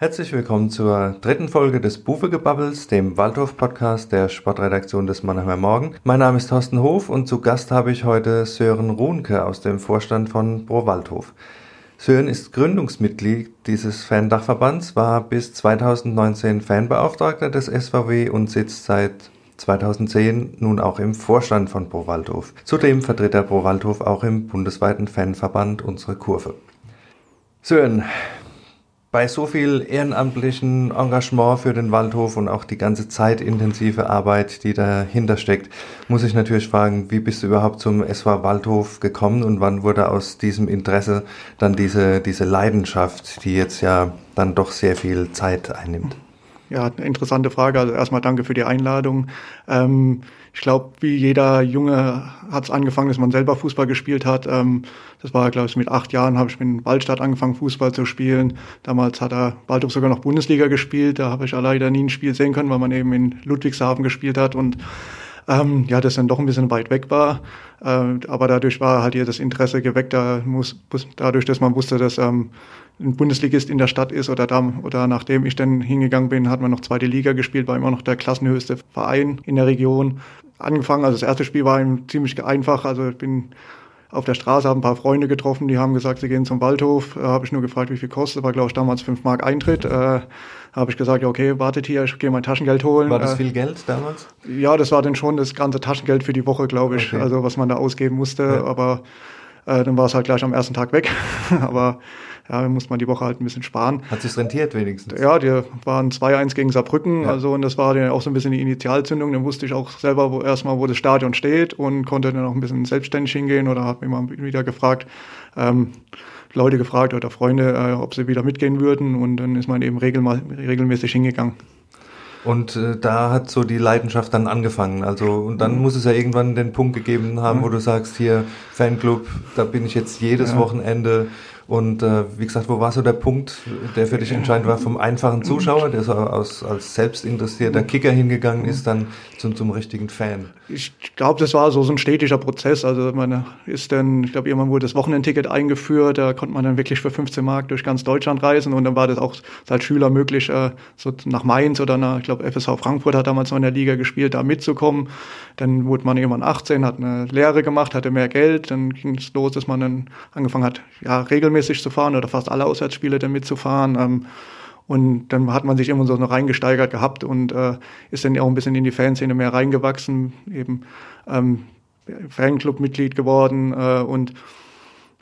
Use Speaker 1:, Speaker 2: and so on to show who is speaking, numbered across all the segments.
Speaker 1: Herzlich willkommen zur dritten Folge des Buwegebabbels, dem Waldhof-Podcast der Sportredaktion des Mannheimer Morgen. Mein Name ist Thorsten Hof und zu Gast habe ich heute Sören Runke aus dem Vorstand von Pro Waldhof. Sören ist Gründungsmitglied dieses Fan-Dachverbands, war bis 2019 Fanbeauftragter des SVW und sitzt seit 2010 nun auch im Vorstand von Pro Waldhof. Zudem vertritt er Pro Waldhof auch im bundesweiten Fanverband Unsere Kurve. Sören, bei so viel ehrenamtlichen Engagement für den Waldhof und auch die ganze zeitintensive Arbeit, die dahinter steckt, muss ich natürlich fragen, wie bist du überhaupt zum SV Waldhof gekommen und wann wurde aus diesem Interesse dann diese, diese Leidenschaft, die jetzt ja dann doch sehr viel Zeit einnimmt?
Speaker 2: Ja, interessante Frage. Also erstmal danke für die Einladung. Ähm, ich glaube, wie jeder Junge hat es angefangen, dass man selber Fußball gespielt hat. Ähm, das war, glaube ich, mit acht Jahren habe ich in Waldstadt angefangen, Fußball zu spielen. Damals hat er Waldhof sogar noch Bundesliga gespielt. Da habe ich leider nie ein Spiel sehen können, weil man eben in Ludwigshafen gespielt hat und ähm, ja, das dann doch ein bisschen weit weg war. Äh, aber dadurch war halt hier das Interesse geweckt, da muss, dadurch, dass man wusste, dass ähm, ein Bundesligist in der Stadt ist oder, da, oder nachdem ich dann hingegangen bin, hat man noch zweite Liga gespielt, war immer noch der klassenhöchste Verein in der Region. Angefangen, also das erste Spiel war ziemlich einfach, also ich bin auf der Straße, habe ein paar Freunde getroffen, die haben gesagt, sie gehen zum Waldhof. Äh, habe ich nur gefragt, wie viel kostet. War, glaube ich, damals 5 Mark Eintritt. Äh, habe ich gesagt, ja, okay, wartet hier, ich gehe mein Taschengeld holen.
Speaker 1: War das äh, viel Geld damals?
Speaker 2: Ja, das war dann schon das ganze Taschengeld für die Woche, glaube ich, okay. also was man da ausgeben musste. Ja. Aber äh, dann war es halt gleich am ersten Tag weg. Aber ja, dann muss man die Woche halt ein bisschen sparen.
Speaker 1: Hat sich rentiert wenigstens?
Speaker 2: Ja, die waren 2-1 gegen Saarbrücken, ja. also und das war dann auch so ein bisschen die Initialzündung. Dann wusste ich auch selber wo, erstmal, wo das Stadion steht und konnte dann auch ein bisschen selbstständig hingehen oder habe mich mal wieder gefragt, ähm, Leute gefragt oder Freunde, äh, ob sie wieder mitgehen würden und dann ist man eben regelmäßig hingegangen.
Speaker 1: Und äh, da hat so die Leidenschaft dann angefangen. Also und dann mhm. muss es ja irgendwann den Punkt gegeben haben, mhm. wo du sagst, hier Fanclub, da bin ich jetzt jedes ja. Wochenende und äh, wie gesagt, wo war so der Punkt, der für dich entscheidend war, vom einfachen Zuschauer, der so aus, als selbstinteressierter Kicker hingegangen ist, dann zum, zum richtigen Fan?
Speaker 2: Ich glaube, das war so, so ein stetiger Prozess. Also man ist dann, ich glaube, irgendwann wurde das Wochenendticket eingeführt, da konnte man dann wirklich für 15 Mark durch ganz Deutschland reisen und dann war das auch als Schüler möglich, äh, so nach Mainz oder nach, ich glaube, FSV Frankfurt hat damals noch in der Liga gespielt, da mitzukommen. Dann wurde man irgendwann 18, hat eine Lehre gemacht, hatte mehr Geld, dann ging es los, dass man dann angefangen hat, ja, regelmäßig regelmäßig zu fahren oder fast alle Auswärtsspiele dann mitzufahren. Ähm, und dann hat man sich immer so noch reingesteigert gehabt und äh, ist dann auch ein bisschen in die Fanszene mehr reingewachsen, eben ähm, Fanclub-Mitglied geworden äh, und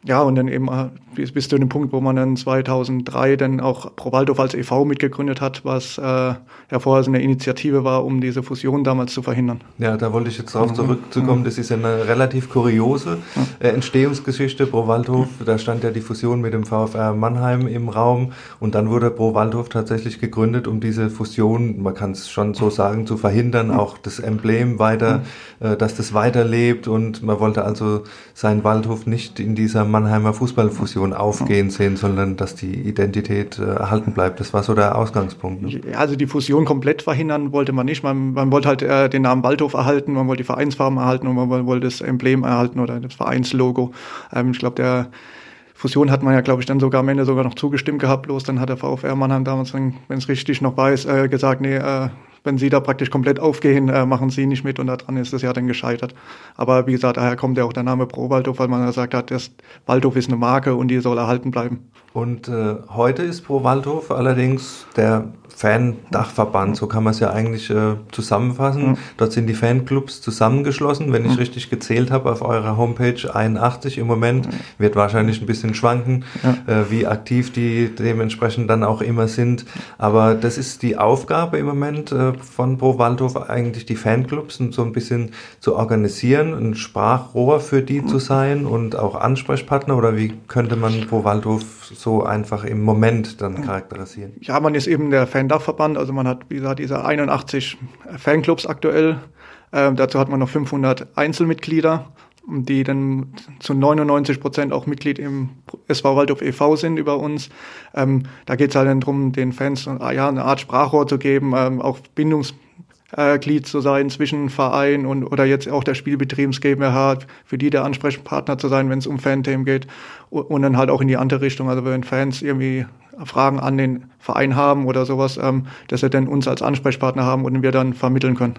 Speaker 2: ja, und dann eben äh, bis, bis zu dem Punkt, wo man dann 2003 dann auch Pro Waldorf als e.V. mitgegründet hat, was äh, ja vorher so eine Initiative war, um diese Fusion damals zu verhindern.
Speaker 1: Ja, da wollte ich jetzt drauf mhm. zurückzukommen. Das ist eine relativ kuriose äh, Entstehungsgeschichte Pro Waldhof. Da stand ja die Fusion mit dem VfR Mannheim im Raum und dann wurde Pro Waldhof tatsächlich gegründet, um diese Fusion, man kann es schon so sagen, zu verhindern, auch das Emblem weiter, äh, dass das weiterlebt und man wollte also seinen Waldhof nicht in dieser Mannheimer Fußballfusion aufgehen sehen, sondern dass die Identität äh, erhalten bleibt. Das war so der Ausgangspunkt.
Speaker 2: Ne? Ja, also die Fusion komplett verhindern wollte man nicht. Man, man wollte halt äh, den Namen Waldhof erhalten, man wollte die Vereinsfarben erhalten und man wollte das Emblem erhalten oder das Vereinslogo. Ähm, ich glaube, der Fusion hat man ja, glaube ich, dann sogar am Ende sogar noch zugestimmt gehabt. Bloß dann hat der VfR Mannheim damals, wenn es richtig noch weiß, äh, gesagt, nee, äh, wenn sie da praktisch komplett aufgehen, äh, machen sie nicht mit und daran ist es ja dann gescheitert. Aber wie gesagt, daher kommt ja auch der Name Pro Waldhof, weil man gesagt hat, das Waldhof ist eine Marke und die soll erhalten bleiben.
Speaker 1: Und äh, heute ist Pro Waldhof allerdings der Fan-Dachverband, so kann man es ja eigentlich äh, zusammenfassen. Mhm. Dort sind die Fanclubs zusammengeschlossen. Wenn ich mhm. richtig gezählt habe, auf eurer Homepage 81 im Moment, mhm. wird wahrscheinlich ein bisschen schwanken, ja. äh, wie aktiv die dementsprechend dann auch immer sind. Aber das ist die Aufgabe im Moment äh, von Pro Waldhof, eigentlich die Fanclubs so ein bisschen zu organisieren, ein Sprachrohr für die zu sein und auch Ansprechpartner oder wie könnte man Pro Waldhof so einfach im Moment dann charakterisieren?
Speaker 2: Ja, man ist eben der Fan Dachverband. Also man hat, wie gesagt, diese 81 Fanclubs aktuell. Ähm, dazu hat man noch 500 Einzelmitglieder, die dann zu 99 Prozent auch Mitglied im SV Waldorf e.V. sind über uns. Ähm, da geht es halt dann darum, den Fans ja, eine Art Sprachrohr zu geben, ähm, auch Bindungs Glied zu sein zwischen Verein und oder jetzt auch der Spielbetriebs GmbH, für die der Ansprechpartner zu sein, wenn es um Fanthemen geht und dann halt auch in die andere Richtung. Also wenn Fans irgendwie Fragen an den Verein haben oder sowas, ähm, dass sie dann uns als Ansprechpartner haben und wir dann vermitteln können.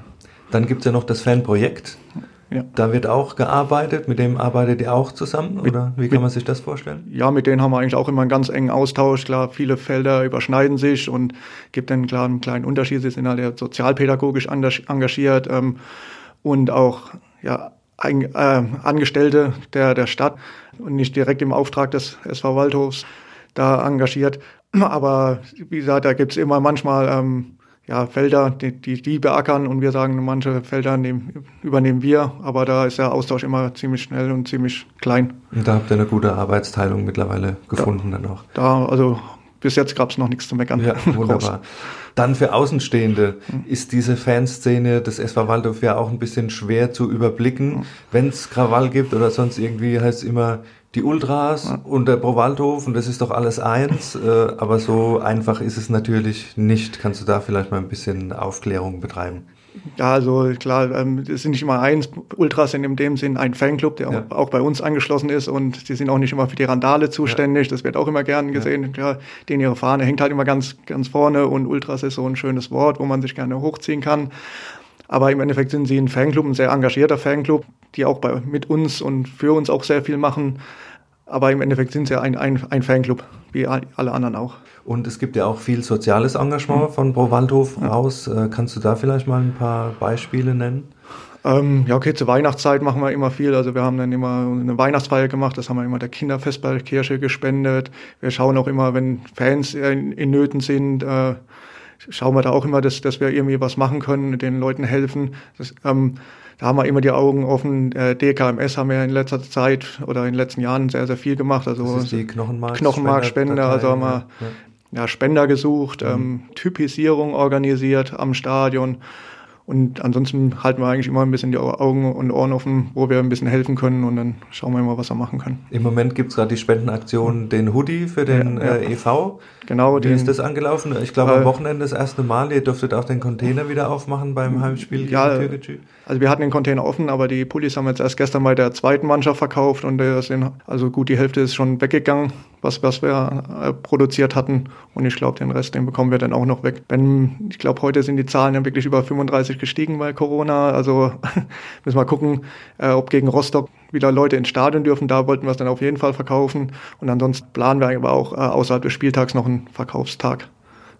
Speaker 1: Dann gibt es ja noch das Fanprojekt. Ja. Da wird auch gearbeitet, mit dem arbeitet ihr auch zusammen oder wie kann mit, man sich das vorstellen?
Speaker 2: Ja, mit denen haben wir eigentlich auch immer einen ganz engen Austausch. Klar, viele Felder überschneiden sich und gibt dann klar einen kleinen Unterschied. Sie sind halt sozialpädagogisch engagiert ähm, und auch ja, ein, äh, Angestellte der, der Stadt und nicht direkt im Auftrag des SV Waldhofs da engagiert. Aber wie gesagt, da gibt's immer manchmal ähm, ja, Felder, die, die, die beackern und wir sagen, manche Felder nehmen, übernehmen wir, aber da ist der Austausch immer ziemlich schnell und ziemlich klein.
Speaker 1: Und da habt ihr eine gute Arbeitsteilung mittlerweile gefunden
Speaker 2: da,
Speaker 1: dann auch.
Speaker 2: Da, also bis jetzt gab es noch nichts zu meckern.
Speaker 1: Ja, wunderbar. Dann für Außenstehende mhm. ist diese Fanszene des SV Waldorf ja auch ein bisschen schwer zu überblicken. Mhm. Wenn es Krawall gibt oder sonst irgendwie heißt es immer, die Ultras ja. und der Pro-Waldhof und das ist doch alles eins, äh, aber so einfach ist es natürlich nicht. Kannst du da vielleicht mal ein bisschen Aufklärung betreiben?
Speaker 2: Ja, also klar, ähm, es sind nicht immer eins. Ultras sind in dem Sinn ein Fanclub, der ja. auch bei uns angeschlossen ist und die sind auch nicht immer für die Randale zuständig. Ja. Das wird auch immer gern gesehen. Ja. ja, denen ihre Fahne hängt halt immer ganz, ganz vorne und Ultras ist so ein schönes Wort, wo man sich gerne hochziehen kann. Aber im Endeffekt sind sie ein Fanclub, ein sehr engagierter Fanclub, die auch bei, mit uns und für uns auch sehr viel machen. Aber im Endeffekt sind sie ein, ein, ein Fanclub, wie alle anderen auch.
Speaker 1: Und es gibt ja auch viel soziales Engagement mhm. von Pro Waldhof ja. aus. Äh, kannst du da vielleicht mal ein paar Beispiele nennen?
Speaker 2: Ähm, ja, okay, zur Weihnachtszeit machen wir immer viel. Also wir haben dann immer eine Weihnachtsfeier gemacht, das haben wir immer der Kinderfest bei der Kirche gespendet. Wir schauen auch immer, wenn Fans in, in Nöten sind, äh, schauen wir da auch immer, dass, dass wir irgendwie was machen können, den Leuten helfen. Das, ähm, da haben wir immer die Augen offen. Äh, DKMS haben wir in letzter Zeit oder in den letzten Jahren sehr, sehr viel gemacht. Also
Speaker 1: das ist die Knochenmark
Speaker 2: Knochenmarkspende, also haben wir ja. ja Spender gesucht, mhm. ähm, Typisierung organisiert am Stadion. Und ansonsten halten wir eigentlich immer ein bisschen die Augen und Ohren offen, wo wir ein bisschen helfen können und dann schauen wir mal, was wir machen können.
Speaker 1: Im Moment gibt es gerade die Spendenaktion, den Hoodie für den ja, ja. Äh, e.V.
Speaker 2: Genau.
Speaker 1: Wie den, ist das angelaufen? Ich glaube, am äh, Wochenende das erste Mal. Ihr dürftet auch den Container wieder aufmachen beim Heimspiel
Speaker 2: ja, gegen Türkgücü. Also wir hatten den Container offen, aber die Pullis haben jetzt erst gestern bei der zweiten Mannschaft verkauft und sind, also gut die Hälfte ist schon weggegangen, was, was wir äh, produziert hatten. Und ich glaube, den Rest, den bekommen wir dann auch noch weg. Wenn, ich glaube, heute sind die Zahlen ja wirklich über 35 gestiegen bei Corona. Also müssen wir gucken, äh, ob gegen Rostock wieder Leute ins Stadion dürfen. Da wollten wir es dann auf jeden Fall verkaufen. Und ansonsten planen wir aber auch äh, außerhalb des Spieltags noch einen Verkaufstag.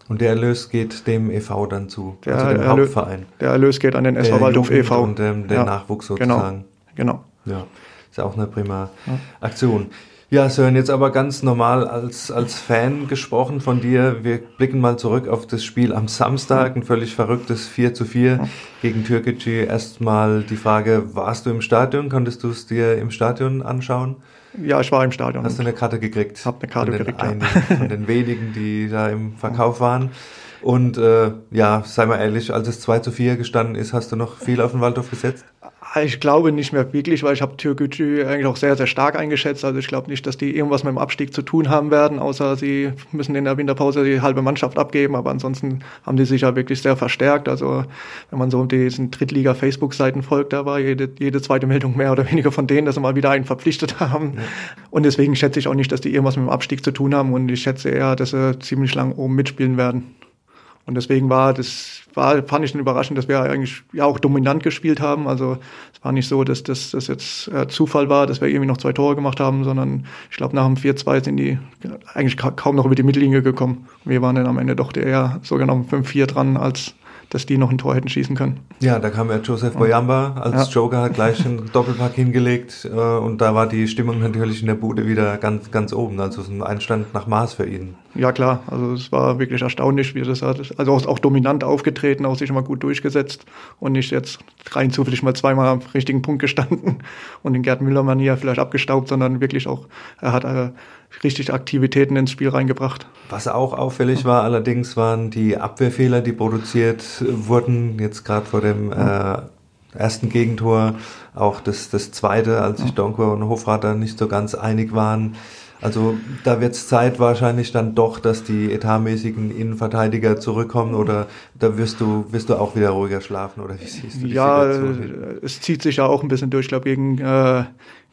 Speaker 1: Und der Erlös geht dem e.V. dann zu,
Speaker 2: der also dem Erlö Hauptverein. Der Erlös geht an den SV Waldhof e.V.
Speaker 1: Und dem, den ja, Nachwuchs sozusagen.
Speaker 2: Genau.
Speaker 1: genau. Ja, ist ja auch eine prima ja. Aktion. Ja, Sören, jetzt aber ganz normal als, als Fan gesprochen von dir. Wir blicken mal zurück auf das Spiel am Samstag, ein völlig verrücktes 4 zu 4 gegen Türkgücü. Erstmal die Frage, warst du im Stadion? Konntest du es dir im Stadion anschauen?
Speaker 2: Ja, ich war im Stadion.
Speaker 1: Hast du eine Karte gekriegt?
Speaker 2: Hab eine Karte
Speaker 1: von
Speaker 2: gekriegt,
Speaker 1: einigen, ja. Von den wenigen, die da im Verkauf waren. Und äh, ja, sei mal ehrlich, als es 2 zu 4 gestanden ist, hast du noch viel auf den Waldhof gesetzt?
Speaker 2: Ich glaube nicht mehr wirklich, weil ich habe Türkgücü eigentlich auch sehr, sehr stark eingeschätzt. Also ich glaube nicht, dass die irgendwas mit dem Abstieg zu tun haben werden, außer sie müssen in der Winterpause die halbe Mannschaft abgeben. Aber ansonsten haben die sich ja wirklich sehr verstärkt. Also wenn man so diesen Drittliga-Facebook-Seiten folgt, da war jede, jede zweite Meldung mehr oder weniger von denen, dass sie mal wieder einen verpflichtet haben. Ja. Und deswegen schätze ich auch nicht, dass die irgendwas mit dem Abstieg zu tun haben. Und ich schätze eher, dass sie ziemlich lang oben mitspielen werden. Und deswegen war das, war, fand ich dann überraschend, dass wir eigentlich ja auch dominant gespielt haben. Also es war nicht so, dass das, das jetzt äh, Zufall war, dass wir irgendwie noch zwei Tore gemacht haben, sondern ich glaube, nach dem 4-2 sind die eigentlich kaum noch über die Mittellinie gekommen. Wir waren dann am Ende doch eher sogar noch 5-4 dran, als dass die noch ein Tor hätten schießen können.
Speaker 1: Ja, da kam ja Joseph Boyamba als ja. Joker, hat gleich einen Doppelpack hingelegt äh, und da war die Stimmung natürlich in der Bude wieder ganz, ganz oben. Also ein Einstand nach Maß für ihn.
Speaker 2: Ja klar, also es war wirklich erstaunlich, wie das hat. Also auch, auch dominant aufgetreten, auch sich mal gut durchgesetzt und nicht jetzt rein zufällig mal zweimal am richtigen Punkt gestanden und den Gerd Müller-Manier vielleicht abgestaubt, sondern wirklich auch, er hat äh, richtig Aktivitäten ins Spiel reingebracht.
Speaker 1: Was auch auffällig war allerdings, waren die Abwehrfehler, die produziert wurden, jetzt gerade vor dem äh, ersten Gegentor, auch das, das zweite, als sich Donko und Hofrater nicht so ganz einig waren. Also da wird es Zeit wahrscheinlich dann doch, dass die etatmäßigen Innenverteidiger zurückkommen oder da wirst du, wirst du auch wieder ruhiger schlafen oder wie siehst du
Speaker 2: die Ja, Situation? es zieht sich ja auch ein bisschen durch. Ich glaube, gegen äh,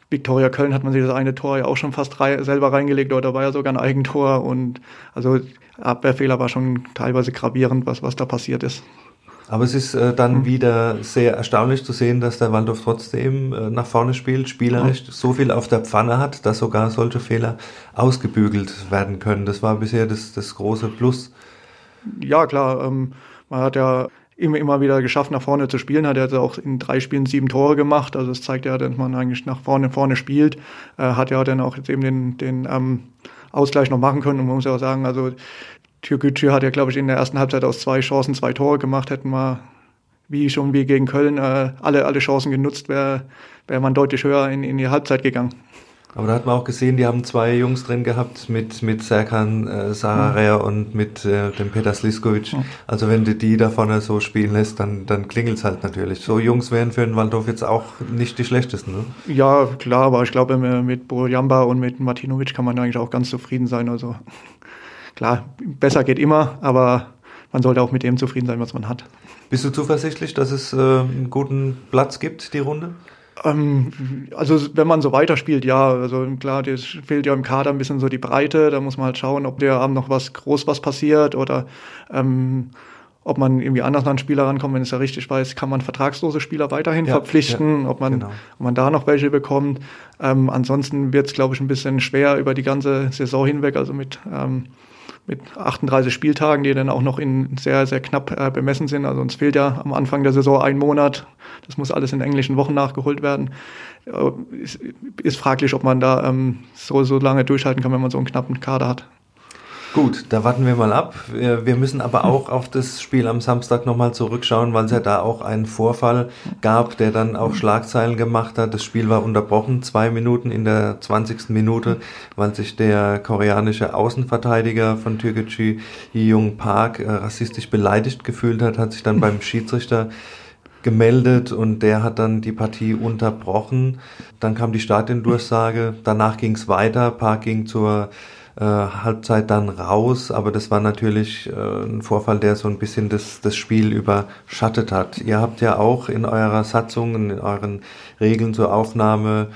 Speaker 2: Viktoria Köln hat man sich das eine Tor ja auch schon fast rei selber reingelegt oder war ja sogar ein Eigentor und also Abwehrfehler war schon teilweise gravierend, was, was da passiert ist.
Speaker 1: Aber es ist äh, dann mhm. wieder sehr erstaunlich zu sehen, dass der Waldorf trotzdem äh, nach vorne spielt, spielerisch mhm. so viel auf der Pfanne hat, dass sogar solche Fehler ausgebügelt werden können. Das war bisher das, das große Plus.
Speaker 2: Ja, klar. Ähm, man hat ja immer, immer wieder geschafft, nach vorne zu spielen. Hat er also auch in drei Spielen sieben Tore gemacht. Also das zeigt ja, dass man eigentlich nach vorne vorne spielt. Äh, hat ja dann auch jetzt eben den, den ähm, Ausgleich noch machen können. Und man muss ja auch sagen, also Türkgücü hat ja, glaube ich, in der ersten Halbzeit aus zwei Chancen zwei Tore gemacht. Hätten wir, wie schon wie gegen Köln, äh, alle, alle Chancen genutzt, wäre wär man deutlich höher in, in die Halbzeit gegangen.
Speaker 1: Aber da hat man auch gesehen, die haben zwei Jungs drin gehabt mit, mit Serkan äh, Sararea mhm. und mit äh, dem Peter Sliskovic. Mhm. Also wenn du die da vorne so spielen lässt, dann, dann klingelt es halt natürlich. So Jungs wären für den Waldorf jetzt auch nicht die schlechtesten, ne?
Speaker 2: Ja, klar, aber ich glaube, mit Bojamba und mit Martinovic kann man eigentlich auch ganz zufrieden sein. Also klar, besser geht immer, aber man sollte auch mit dem zufrieden sein, was man hat.
Speaker 1: Bist du zuversichtlich, dass es äh, einen guten Platz gibt, die Runde?
Speaker 2: Ähm, also wenn man so weiterspielt, ja, also klar, das fehlt ja im Kader ein bisschen so die Breite, da muss man halt schauen, ob der Abend noch was groß was passiert oder ähm, ob man irgendwie anders an Spieler rankommt, wenn es ja richtig weiß, kann man vertragslose Spieler weiterhin ja, verpflichten, ja, ob, man, genau. ob man da noch welche bekommt. Ähm, ansonsten wird es, glaube ich, ein bisschen schwer über die ganze Saison hinweg, also mit ähm, mit 38 Spieltagen, die dann auch noch in sehr, sehr knapp äh, bemessen sind. Also uns fehlt ja am Anfang der Saison ein Monat. Das muss alles in englischen Wochen nachgeholt werden. Äh, ist, ist fraglich, ob man da ähm, so, so lange durchhalten kann, wenn man so einen knappen Kader hat.
Speaker 1: Gut, da warten wir mal ab. Wir müssen aber auch auf das Spiel am Samstag nochmal zurückschauen, weil es ja da auch einen Vorfall gab, der dann auch Schlagzeilen gemacht hat. Das Spiel war unterbrochen, zwei Minuten in der 20. Minute, weil sich der koreanische Außenverteidiger von Türkgücü, Jung Park, äh, rassistisch beleidigt gefühlt hat, hat sich dann beim Schiedsrichter gemeldet und der hat dann die Partie unterbrochen. Dann kam die Stadiondurchsage, danach ging es weiter, Park ging zur äh, Halbzeit dann raus, aber das war natürlich äh, ein Vorfall, der so ein bisschen das, das Spiel überschattet hat. Ihr habt ja auch in eurer Satzung, in euren Regeln zur Aufnahme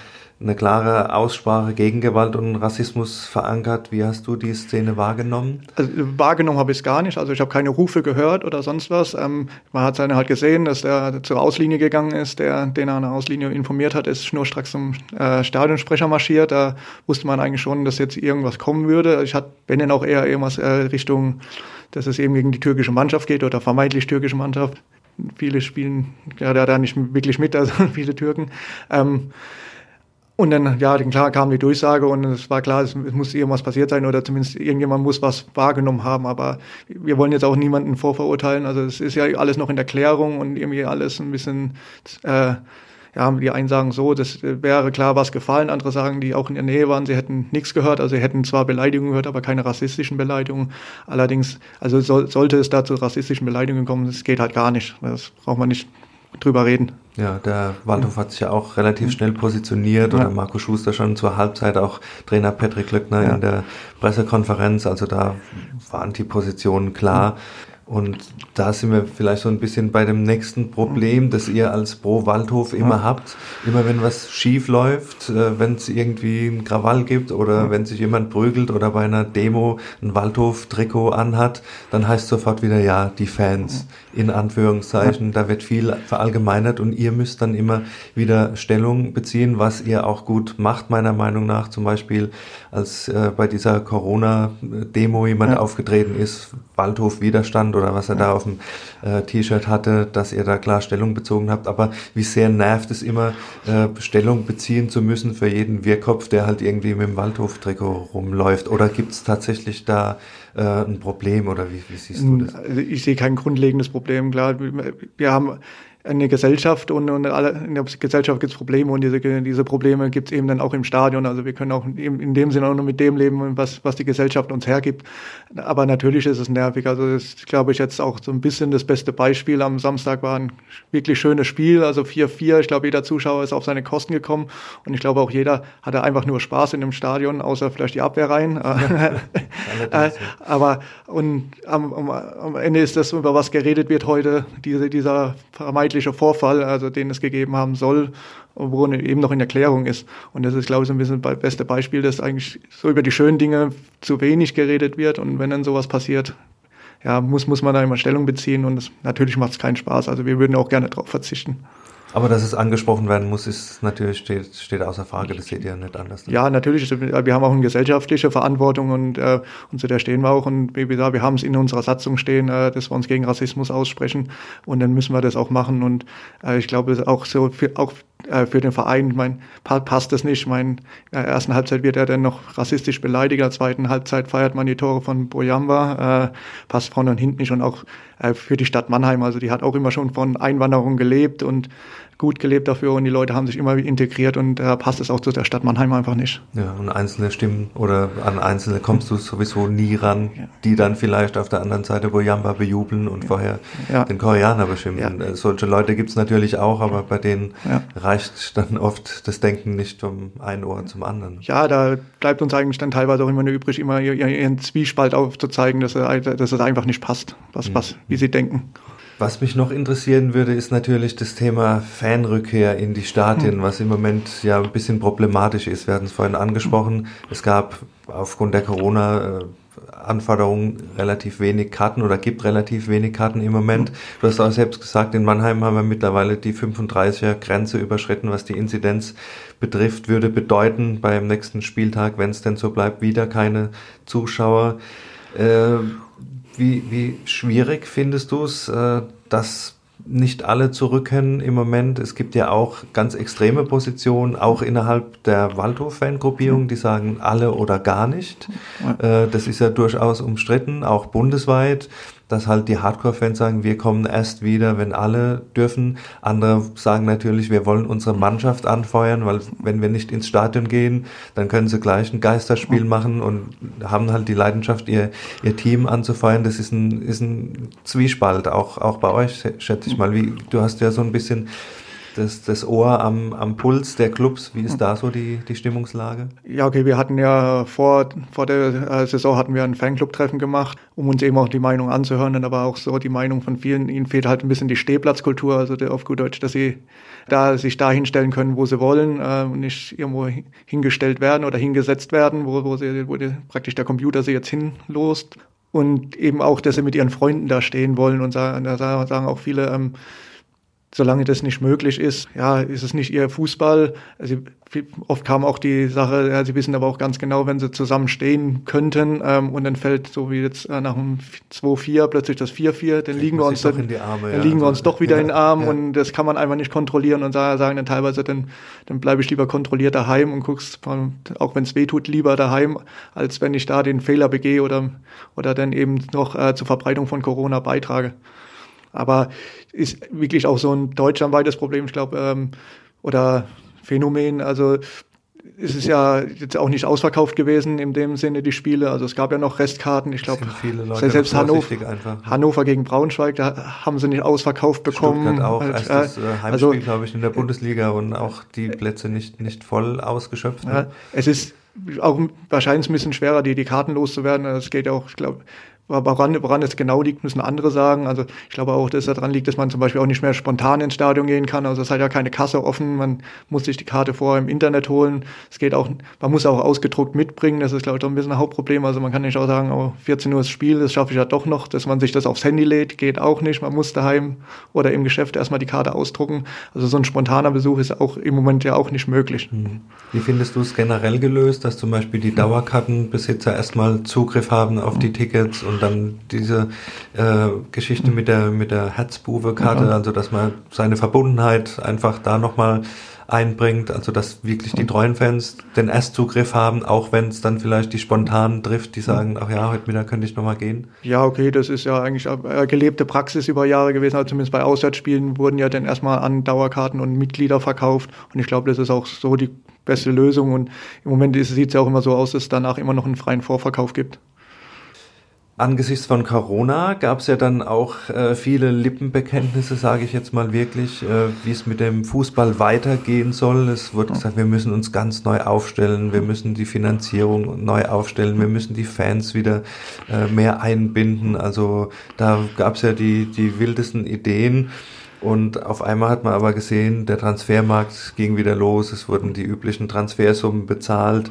Speaker 1: eine klare Aussprache gegen Gewalt und Rassismus verankert. Wie hast du die Szene wahrgenommen?
Speaker 2: Also, wahrgenommen habe ich es gar nicht. Also ich habe keine Rufe gehört oder sonst was. Ähm, man hat seine halt gesehen, dass er zur Auslinie gegangen ist, der, den er an der Auslinie informiert hat, ist schnurstracks zum äh, Stadionsprecher marschiert. Da wusste man eigentlich schon, dass jetzt irgendwas kommen würde. Ich hatte, wenn denn auch eher irgendwas äh, Richtung, dass es eben gegen die türkische Mannschaft geht oder vermeintlich türkische Mannschaft. Viele spielen ja da nicht wirklich mit, also viele Türken. Ähm, und dann, ja, dann klar kam die Durchsage und es war klar, es, muss irgendwas passiert sein oder zumindest irgendjemand muss was wahrgenommen haben. Aber wir wollen jetzt auch niemanden vorverurteilen. Also es ist ja alles noch in der Klärung und irgendwie alles ein bisschen, äh, ja, die einen sagen so, das wäre klar was gefallen. Andere sagen, die auch in der Nähe waren, sie hätten nichts gehört. Also sie hätten zwar Beleidigungen gehört, aber keine rassistischen Beleidigungen. Allerdings, also soll, sollte es da zu rassistischen Beleidigungen kommen, das geht halt gar nicht. Das braucht man nicht drüber reden.
Speaker 1: Ja, der Waldhof hat sich ja auch relativ schnell positioniert oder Marco Schuster schon zur Halbzeit, auch Trainer Patrick Löckner ja. in der Pressekonferenz. Also da waren die Positionen klar. Und da sind wir vielleicht so ein bisschen bei dem nächsten Problem, das ihr als Pro Waldhof immer ja. habt. Immer wenn was schief läuft, äh, wenn es irgendwie einen Krawall gibt oder ja. wenn sich jemand prügelt oder bei einer Demo ein Waldhof-Trikot anhat, dann heißt sofort wieder, ja, die Fans, in Anführungszeichen. Ja. Da wird viel verallgemeinert und ihr müsst dann immer wieder Stellung beziehen, was ihr auch gut macht, meiner Meinung nach. Zum Beispiel, als äh, bei dieser Corona-Demo jemand aufgetreten ist, Waldhof Widerstand oder was er da auf dem äh, T-Shirt hatte, dass ihr da klar Stellung bezogen habt. Aber wie sehr nervt es immer, äh, Stellung beziehen zu müssen für jeden Wirrkopf, der halt irgendwie mit dem Waldhof-Trikot rumläuft? Oder gibt es tatsächlich da äh, ein Problem oder wie, wie siehst du das?
Speaker 2: Also ich sehe kein grundlegendes Problem. Klar, wir haben eine Gesellschaft und, und alle, in der Gesellschaft gibt es Probleme und diese, diese Probleme gibt es eben dann auch im Stadion. Also wir können auch in, in dem Sinne auch nur mit dem leben, was, was die Gesellschaft uns hergibt. Aber natürlich ist es nervig. Also das ist, glaube ich, jetzt auch so ein bisschen das beste Beispiel. Am Samstag war ein wirklich schönes Spiel, also 4-4. Ich glaube, jeder Zuschauer ist auf seine Kosten gekommen und ich glaube auch jeder hatte einfach nur Spaß in dem Stadion, außer vielleicht die Abwehrreihen. Äh, aber und am, am, am Ende ist das, über was geredet wird heute, diese, dieser vermeintliche vermeintlicher Vorfall, also den es gegeben haben soll, wo eben noch in Erklärung ist. Und das ist, glaube ich, so ein bisschen das beste Beispiel, dass eigentlich so über die schönen Dinge zu wenig geredet wird. Und wenn dann sowas passiert, ja, muss, muss man da immer Stellung beziehen. Und das, natürlich macht es keinen Spaß. Also wir würden auch gerne darauf verzichten.
Speaker 1: Aber dass es angesprochen werden muss, ist natürlich steht, steht außer Frage. Das seht ihr nicht anders.
Speaker 2: Ja, natürlich. Wir haben auch eine gesellschaftliche Verantwortung und, äh, und zu der stehen wir auch. Und wie gesagt, wir haben es in unserer Satzung stehen, äh, dass wir uns gegen Rassismus aussprechen. Und dann müssen wir das auch machen. Und äh, ich glaube, auch so für, auch äh, für den Verein, mein, passt das nicht. Mein, in der ersten Halbzeit wird er dann noch rassistisch beleidigt, in der zweiten Halbzeit feiert man die Tore von Boyamba, äh, passt vorne und hinten nicht und auch äh, für die Stadt Mannheim. Also die hat auch immer schon von Einwanderung gelebt und gut gelebt dafür und die Leute haben sich immer integriert und da äh, passt es auch zu der Stadt Mannheim einfach nicht.
Speaker 1: Ja, und einzelne Stimmen oder an einzelne kommst du sowieso nie ran, ja. die dann vielleicht auf der anderen Seite Boyamba bejubeln und ja. vorher ja. den Koreaner beschimpfen. Äh, solche Leute gibt's natürlich auch, aber bei denen reicht dann oft das Denken nicht vom einen Ohr zum anderen.
Speaker 2: Ja, da bleibt uns eigentlich dann teilweise auch immer nur übrig, immer ihren Zwiespalt aufzuzeigen, dass, dass es einfach nicht passt, was, mhm. was, wie sie denken.
Speaker 1: Was mich noch interessieren würde, ist natürlich das Thema Fanrückkehr in die Stadien, hm. was im Moment ja ein bisschen problematisch ist. Wir hatten es vorhin angesprochen. Es gab aufgrund der Corona Anforderungen relativ wenig Karten oder gibt relativ wenig Karten im Moment. Du hast auch selbst gesagt, in Mannheim haben wir mittlerweile die 35er Grenze überschritten, was die Inzidenz betrifft, würde bedeuten beim nächsten Spieltag, wenn es denn so bleibt, wieder keine Zuschauer. Äh, wie, wie schwierig findest du es, äh, dass nicht alle zurückkennen im Moment? Es gibt ja auch ganz extreme Positionen, auch innerhalb der Waldhof-Fangruppierung, die sagen alle oder gar nicht. Äh, das ist ja durchaus umstritten, auch bundesweit dass halt die Hardcore-Fans sagen, wir kommen erst wieder, wenn alle dürfen. Andere sagen natürlich, wir wollen unsere Mannschaft anfeuern, weil wenn wir nicht ins Stadion gehen, dann können sie gleich ein Geisterspiel machen und haben halt die Leidenschaft, ihr, ihr Team anzufeuern. Das ist ein, ist ein Zwiespalt, auch, auch bei euch, schätze ich mal. Wie, du hast ja so ein bisschen das, das Ohr am, am Puls der Clubs. Wie ist da so die, die Stimmungslage?
Speaker 2: Ja, okay, wir hatten ja vor, vor der äh, Saison hatten wir ein Fanclub-Treffen gemacht, um uns eben auch die Meinung anzuhören, dann aber auch so die Meinung von vielen. Ihnen fehlt halt ein bisschen die Stehplatzkultur, also der, auf gut Deutsch, dass sie da sich da hinstellen können, wo sie wollen äh, und nicht irgendwo hingestellt werden oder hingesetzt werden, wo, wo, sie, wo die, praktisch der Computer sie jetzt hinlost. Und eben auch, dass sie mit ihren Freunden da stehen wollen und sagen, da sagen auch viele, ähm, solange das nicht möglich ist, ja, ist es nicht ihr Fußball. Also oft kam auch die Sache, ja, sie wissen aber auch ganz genau, wenn sie zusammen stehen könnten ähm, und dann fällt so wie jetzt äh, nach dem 2-4 plötzlich das 4-4, dann liegen wir uns dann, Arme, dann liegen wir uns doch wieder ja, in den Arm ja. und das kann man einfach nicht kontrollieren und sagen dann teilweise, dann, dann bleibe ich lieber kontrolliert daheim und guck's, auch wenn es weh tut, lieber daheim, als wenn ich da den Fehler begehe oder, oder dann eben noch äh, zur Verbreitung von Corona beitrage. Aber ist wirklich auch so ein deutschlandweites Problem, ich glaube, ähm, oder Phänomen. Also es ist ja jetzt auch nicht ausverkauft gewesen in dem Sinne die Spiele. Also es gab ja noch Restkarten. Ich glaube, selbst Hannover, Hannover gegen Braunschweig, da haben sie nicht ausverkauft bekommen.
Speaker 1: Stuttgart auch als, erstes äh, Heimspiel, also, glaube ich, in der Bundesliga und auch die Plätze nicht nicht voll ausgeschöpft. Ne?
Speaker 2: Ja, es ist auch wahrscheinlich ein bisschen schwerer, die, die Karten loszuwerden. Es geht auch, ich glaube, Woran, woran es genau liegt, müssen andere sagen. Also ich glaube auch, dass es daran liegt, dass man zum Beispiel auch nicht mehr spontan ins Stadion gehen kann. Also es hat ja keine Kasse offen. Man muss sich die Karte vorher im Internet holen. Es geht auch, man muss auch ausgedruckt mitbringen. Das ist, glaube ich, auch ein bisschen ein Hauptproblem. Also man kann nicht auch sagen, oh, 14 Uhr ist Spiel, das schaffe ich ja doch noch, dass man sich das aufs Handy lädt. Geht auch nicht. Man muss daheim oder im Geschäft erstmal die Karte ausdrucken. Also so ein spontaner Besuch ist auch im Moment ja auch nicht möglich. Hm.
Speaker 1: Wie findest du es generell gelöst, dass zum Beispiel die Dauerkartenbesitzer erstmal Zugriff haben auf die Tickets und dann diese äh, Geschichte mit der mit der Herzbuwe-Karte, ja. also dass man seine Verbundenheit einfach da nochmal einbringt, also dass wirklich die treuen Fans den Erstzugriff haben, auch wenn es dann vielleicht die spontanen trifft, die sagen, ach ja, heute Mittag könnte ich nochmal gehen.
Speaker 2: Ja, okay, das ist ja eigentlich eine gelebte Praxis über Jahre gewesen, also zumindest bei Auswärtsspielen wurden ja dann erstmal an Dauerkarten und Mitglieder verkauft und ich glaube, das ist auch so die beste Lösung und im Moment sieht es ja auch immer so aus, dass es danach immer noch einen freien Vorverkauf gibt.
Speaker 1: Angesichts von Corona gab es ja dann auch äh, viele Lippenbekenntnisse, sage ich jetzt mal wirklich, äh, wie es mit dem Fußball weitergehen soll. Es wurde gesagt, wir müssen uns ganz neu aufstellen, wir müssen die Finanzierung neu aufstellen, wir müssen die Fans wieder äh, mehr einbinden. Also da gab es ja die, die wildesten Ideen. Und auf einmal hat man aber gesehen, der Transfermarkt ging wieder los, es wurden die üblichen Transfersummen bezahlt.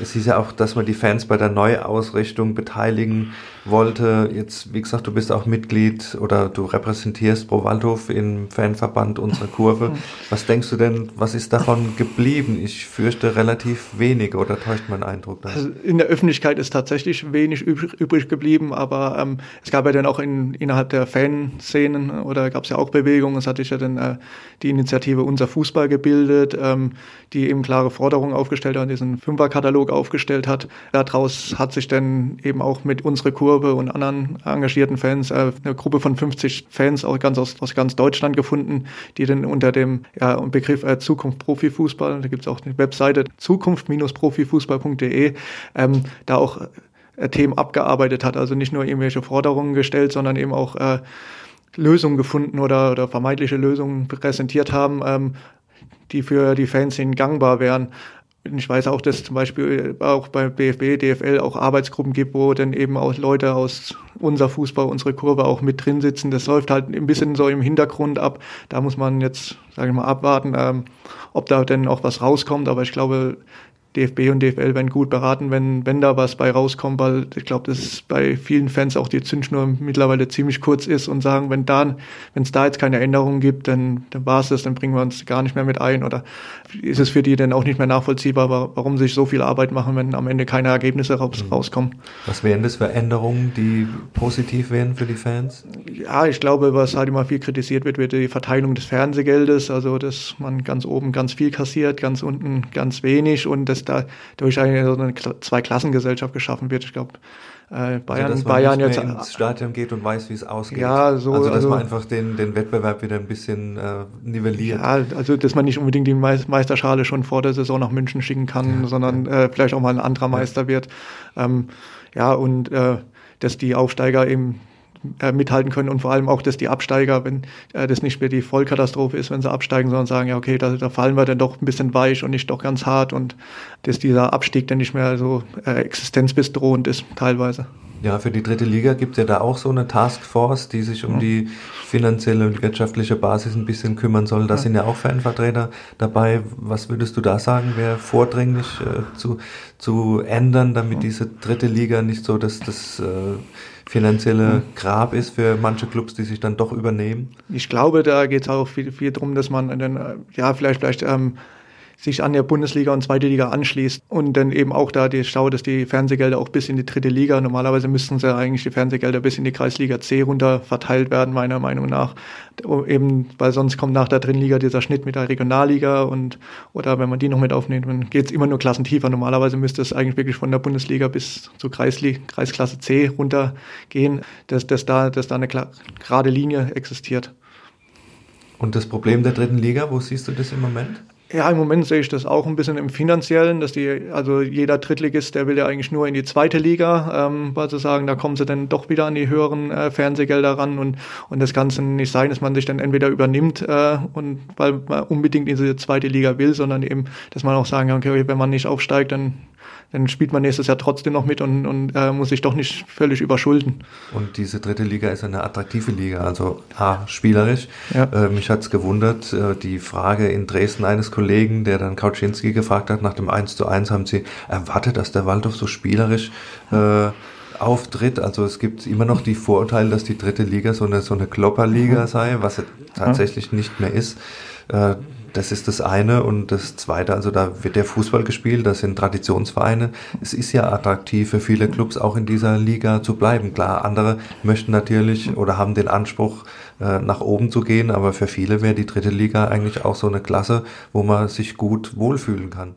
Speaker 1: Es hieß ja auch, dass man die Fans bei der Neuausrichtung beteiligen wollte. Jetzt, wie gesagt, du bist auch Mitglied oder du repräsentierst Pro Waldhof im Fanverband unserer Kurve. Was denkst du denn, was ist davon geblieben? Ich fürchte relativ wenig oder täuscht mein Eindruck?
Speaker 2: Also in der Öffentlichkeit ist tatsächlich wenig übrig, übrig geblieben, aber ähm, es gab ja dann auch in, innerhalb der Fanszenen oder gab es ja auch Bewegungen. Es hatte sich ja dann äh, die Initiative Unser Fußball gebildet, ähm, die eben klare Forderungen aufgestellt hat, diesen Fünferkatalog aufgestellt hat. Daraus hat sich dann eben auch mit unserer Kurve Kurve und anderen engagierten Fans äh, eine Gruppe von 50 Fans auch ganz aus, aus ganz Deutschland gefunden, die dann unter dem ja, Begriff äh, Zukunft Profifußball, da gibt es auch eine Webseite zukunft-profifußball.de, ähm, da auch äh, Themen abgearbeitet hat. Also nicht nur irgendwelche Forderungen gestellt, sondern eben auch äh, Lösungen gefunden oder, oder vermeintliche Lösungen präsentiert haben, ähm, die für die Fans gangbar wären. Ich weiß auch, dass zum Beispiel auch bei BFB, DFL auch Arbeitsgruppen gibt, wo dann eben auch Leute aus unser Fußball, unsere Kurve auch mit drin sitzen. Das läuft halt ein bisschen so im Hintergrund ab. Da muss man jetzt, sage ich mal, abwarten, ähm, ob da denn auch was rauskommt. Aber ich glaube, DFB und DFL werden gut beraten, wenn, wenn da was bei rauskommt, weil ich glaube, dass bei vielen Fans auch die Zündschnur mittlerweile ziemlich kurz ist und sagen, wenn da, wenn es da jetzt keine Änderungen gibt, dann, dann war es das, dann bringen wir uns gar nicht mehr mit ein oder ist es für die dann auch nicht mehr nachvollziehbar, warum sich so viel Arbeit machen, wenn am Ende keine Ergebnisse raus, mhm. rauskommen.
Speaker 1: Was wären das für Änderungen, die positiv wären für die Fans?
Speaker 2: Ja, ich glaube, was halt immer viel kritisiert wird, wird die Verteilung des Fernsehgeldes, also dass man ganz oben ganz viel kassiert, ganz unten ganz wenig und das da durch eine, so eine Zweiklassengesellschaft geschaffen wird. Ich glaube,
Speaker 1: äh, Bayern, also, dass man Bayern jetzt ins Stadion geht und weiß, wie es ausgeht.
Speaker 2: Ja, so,
Speaker 1: also dass also, man einfach den, den Wettbewerb wieder ein bisschen äh, nivelliert.
Speaker 2: Ja, also dass man nicht unbedingt die Meisterschale schon vor der Saison nach München schicken kann, ja, sondern ja. Äh, vielleicht auch mal ein anderer Meister wird. Ähm, ja, und äh, dass die Aufsteiger eben äh, mithalten können und vor allem auch, dass die Absteiger, wenn äh, das nicht mehr die Vollkatastrophe ist, wenn sie absteigen, sondern sagen, ja, okay, da, da fallen wir dann doch ein bisschen weich und nicht doch ganz hart und dass dieser Abstieg dann nicht mehr so äh, existenzbedrohend ist, teilweise.
Speaker 1: Ja, für die dritte Liga gibt es ja da auch so eine Taskforce, die sich um die finanzielle und wirtschaftliche Basis ein bisschen kümmern soll. Da ja. sind ja auch Fanvertreter dabei. Was würdest du da sagen, wäre vordringlich äh, zu, zu ändern, damit diese dritte Liga nicht so das, das äh, finanzielle Grab ist für manche Clubs, die sich dann doch übernehmen?
Speaker 2: Ich glaube, da geht es auch viel, viel darum, dass man dann, äh, ja, vielleicht, vielleicht ähm, sich an der Bundesliga und zweite Liga anschließt und dann eben auch da die Schau, dass die Fernsehgelder auch bis in die dritte Liga, normalerweise müssten sie eigentlich die Fernsehgelder bis in die Kreisliga C runter verteilt werden, meiner Meinung nach. Eben, weil sonst kommt nach der dritten Liga dieser Schnitt mit der Regionalliga und oder wenn man die noch mit aufnimmt, dann geht es immer nur Klassen tiefer. Normalerweise müsste es eigentlich wirklich von der Bundesliga bis zur Kreisliga, Kreisklasse C runtergehen, dass, dass, da, dass da eine gerade Linie existiert.
Speaker 1: Und das Problem der dritten Liga, wo siehst du das im Moment?
Speaker 2: Ja, im Moment sehe ich das auch ein bisschen im Finanziellen, dass die, also jeder Drittligist, der will ja eigentlich nur in die zweite Liga, ähm, weil sie sagen, da kommen sie dann doch wieder an die höheren äh, Fernsehgelder ran und, und das kann nicht sein, dass man sich dann entweder übernimmt äh, und weil man unbedingt in diese zweite Liga will, sondern eben, dass man auch sagen kann, okay, wenn man nicht aufsteigt, dann dann spielt man nächstes Jahr trotzdem noch mit und, und äh, muss sich doch nicht völlig überschulden.
Speaker 1: Und diese dritte Liga ist eine attraktive Liga, also A, spielerisch. Ja. Äh, mich hat's gewundert, äh, die Frage in Dresden eines Kollegen, der dann Kauczynski gefragt hat, nach dem 1 zu 1 haben sie erwartet, dass der Waldorf so spielerisch äh, auftritt. Also es gibt immer noch die Vorurteile, dass die dritte Liga so eine, so eine Klopperliga mhm. sei, was tatsächlich nicht mehr ist. Äh, das ist das eine. Und das zweite, also da wird der Fußball gespielt, das sind Traditionsvereine. Es ist ja attraktiv für viele Clubs auch in dieser Liga zu bleiben. Klar, andere möchten natürlich oder haben den Anspruch, äh, nach oben zu gehen, aber für viele wäre die dritte Liga eigentlich auch so eine Klasse, wo man sich gut wohlfühlen kann.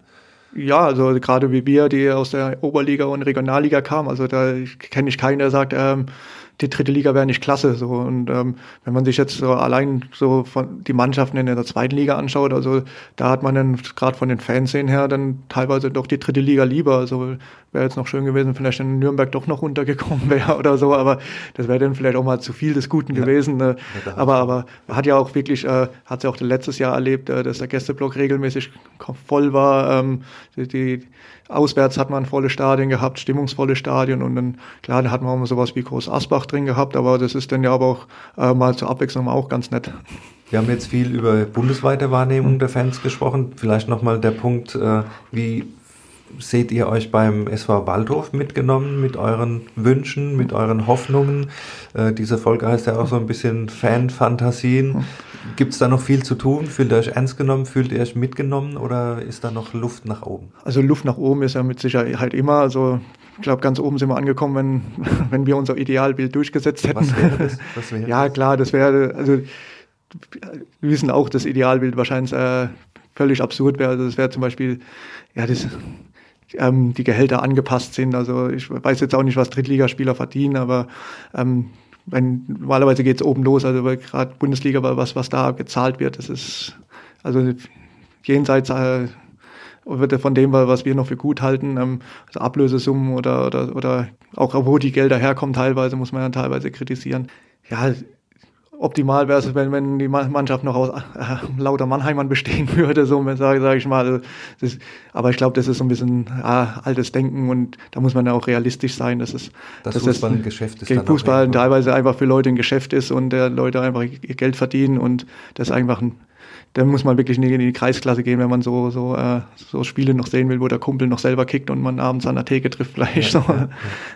Speaker 2: Ja, also gerade wie wir, die aus der Oberliga und Regionalliga kamen, also da kenne ich keinen, der sagt, ähm, die dritte Liga wäre nicht klasse. So. Und ähm, wenn man sich jetzt so allein so von die Mannschaften in der zweiten Liga anschaut, also da hat man dann gerade von den Fanszenen her dann teilweise doch die dritte Liga lieber. Also wäre jetzt noch schön gewesen, vielleicht in Nürnberg doch noch runtergekommen wäre oder so, aber das wäre dann vielleicht auch mal zu viel des Guten ja. gewesen. Ne? aber aber hat ja auch wirklich, äh, hat ja auch letztes Jahr erlebt, äh, dass der Gästeblock regelmäßig voll war. Ähm, die, die Auswärts hat man volle Stadien gehabt, stimmungsvolle Stadien und dann, klar, da hat man auch mal sowas wie Groß Asbach drin gehabt, aber das ist dann ja aber auch äh, mal zur Abwechslung auch ganz nett.
Speaker 1: Wir haben jetzt viel über bundesweite Wahrnehmung der Fans gesprochen. Vielleicht nochmal der Punkt, äh, wie seht ihr euch beim SV Waldhof mitgenommen mit euren Wünschen, mit euren Hoffnungen? Äh, diese Folge heißt ja auch so ein bisschen Fan-Fantasien. Gibt es da noch viel zu tun? Fühlt ihr euch ernst genommen? Fühlt ihr euch mitgenommen oder ist da noch Luft nach oben?
Speaker 2: Also Luft nach oben ist ja mit Sicherheit immer. Also ich glaube, ganz oben sind wir angekommen, wenn, wenn wir unser Idealbild durchgesetzt hätten. Was wäre das? Was wäre ja, klar, das wäre, also wir wissen auch, das Idealbild wahrscheinlich äh, völlig absurd wäre. Also das wäre zum Beispiel, ja, das, ähm, die Gehälter angepasst sind. Also ich weiß jetzt auch nicht, was Drittligaspieler verdienen, aber ähm, wenn, normalerweise geht es oben los, also gerade Bundesliga, was, was da gezahlt wird, das ist also jenseits äh, von dem, was wir noch für gut halten, ähm, also Ablösesummen oder, oder, oder auch wo die Gelder herkommen, teilweise muss man ja teilweise kritisieren. Ja, optimal wäre es, wenn, wenn die Mannschaft noch aus äh, lauter Mannheimern bestehen würde, so sage sag ich mal. Das, aber ich glaube, das ist so ein bisschen äh, altes Denken und da muss man ja auch realistisch sein, dass es
Speaker 1: das dass Fußball ein Geschäft ist.
Speaker 2: Fußball teilweise einfach für Leute ein Geschäft ist und der Leute einfach ihr Geld verdienen und das einfach ein da muss man wirklich in die Kreisklasse gehen, wenn man so, so, äh, so Spiele noch sehen will, wo der Kumpel noch selber kickt und man abends an der Theke trifft vielleicht. Ja, so. ja,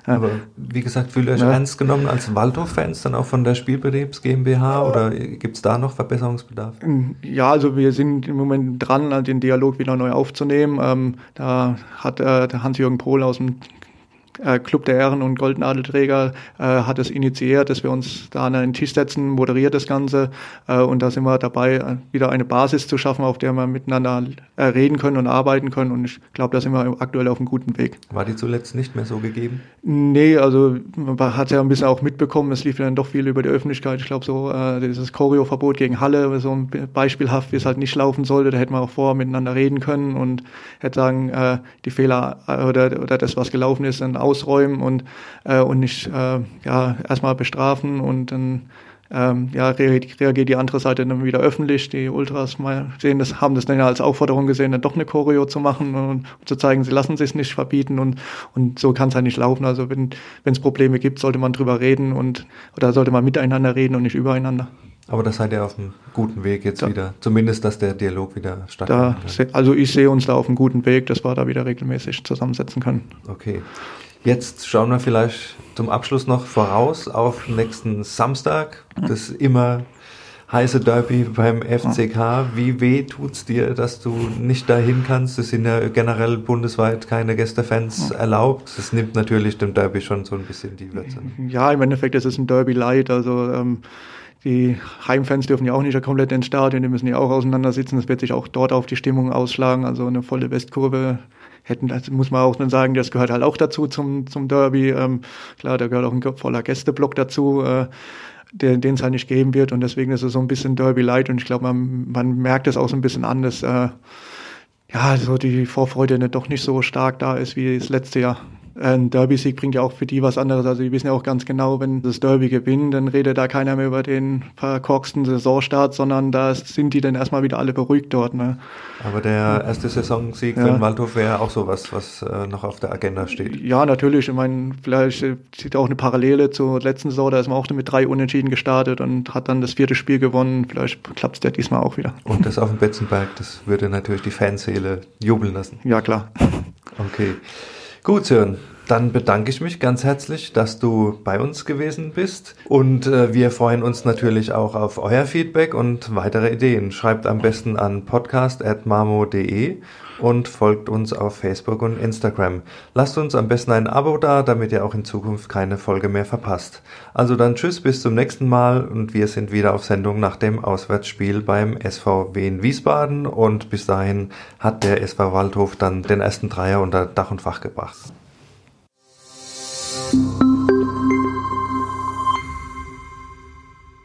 Speaker 1: ja. Aber wie gesagt, fühlt ihr euch ernst genommen als Waldorf-Fans dann auch von der Spielbetriebs GmbH oder gibt es da noch Verbesserungsbedarf?
Speaker 2: Ja, also wir sind im Moment dran, den Dialog wieder neu aufzunehmen. Ähm, da hat äh, der Hans-Jürgen Pohl aus dem Club der Ehren- und Goldenadelträger äh, hat es initiiert, dass wir uns da an einen Tisch setzen, moderiert das Ganze äh, und da sind wir dabei, äh, wieder eine Basis zu schaffen, auf der wir miteinander äh, reden können und arbeiten können und ich glaube, da sind wir aktuell auf einem guten Weg.
Speaker 1: War die zuletzt nicht mehr so gegeben?
Speaker 2: Nee, also man hat ja ein bisschen auch mitbekommen, es lief dann doch viel über die Öffentlichkeit. Ich glaube so, äh, dieses Choreo-Verbot gegen Halle, so ein beispielhaft, wie es halt nicht laufen sollte, da hätten wir auch vorher miteinander reden können und hätte sagen, äh, die Fehler äh, oder, oder das, was gelaufen ist, dann ausräumen und, äh, und nicht äh, ja, erstmal bestrafen und dann ähm, ja, reagiert die andere Seite dann wieder öffentlich. Die Ultras mal sehen das, haben das dann ja als Aufforderung gesehen, dann doch eine Choreo zu machen und, und zu zeigen, sie lassen sich nicht verbieten und, und so kann es halt nicht laufen. Also wenn es Probleme gibt, sollte man drüber reden und oder sollte man miteinander reden und nicht übereinander.
Speaker 1: Aber das seid ihr auf einem guten Weg jetzt da, wieder. Zumindest, dass der Dialog wieder stattfindet.
Speaker 2: also ich sehe uns da auf einem guten Weg, dass wir da wieder regelmäßig zusammensetzen können.
Speaker 1: Okay. Jetzt schauen wir vielleicht zum Abschluss noch voraus auf nächsten Samstag. Das immer heiße Derby beim FCK. Wie weh tut's dir, dass du nicht dahin kannst? Es sind ja generell bundesweit keine Gästefans erlaubt. Das nimmt natürlich dem Derby schon so ein bisschen die Würze.
Speaker 2: Ja, im Endeffekt ist es ein Derby light. Also ähm, die Heimfans dürfen ja auch nicht komplett ins Stadion, die müssen ja auch auseinandersitzen. Das wird sich auch dort auf die Stimmung ausschlagen. Also eine volle Westkurve hätten, das muss man auch dann sagen, das gehört halt auch dazu zum, zum Derby. Ähm, klar, da gehört auch ein voller Gästeblock dazu. Äh, den es halt nicht geben wird und deswegen ist es so ein bisschen Derby Light und ich glaube, man, man merkt es auch so ein bisschen an, dass äh, ja, so die Vorfreude nicht, doch nicht so stark da ist wie das letzte Jahr ein Derby-Sieg bringt ja auch für die was anderes. Also die wissen ja auch ganz genau, wenn das Derby gewinnt, dann redet da keiner mehr über den verkorksten Saisonstart, sondern da sind die dann erstmal wieder alle beruhigt dort. Ne?
Speaker 1: Aber der erste Saisonsieg ja. für den Waldhof wäre auch so was, was äh, noch auf der Agenda steht.
Speaker 2: Ja, natürlich. Ich meine, vielleicht sieht auch eine Parallele zur letzten Saison. Da ist man auch mit drei Unentschieden gestartet und hat dann das vierte Spiel gewonnen. Vielleicht klappt es ja diesmal auch wieder.
Speaker 1: Und das auf dem Betzenberg, das würde natürlich die Fanseele jubeln lassen.
Speaker 2: Ja, klar.
Speaker 1: Okay. Gut, Sören. Dann bedanke ich mich ganz herzlich, dass du bei uns gewesen bist. Und äh, wir freuen uns natürlich auch auf euer Feedback und weitere Ideen. Schreibt am besten an podcast.marmo.de und folgt uns auf Facebook und Instagram. Lasst uns am besten ein Abo da, damit ihr auch in Zukunft keine Folge mehr verpasst. Also dann tschüss, bis zum nächsten Mal und wir sind wieder auf Sendung nach dem Auswärtsspiel beim SVW in Wiesbaden und bis dahin hat der SV Waldhof dann den ersten Dreier unter Dach und Fach gebracht.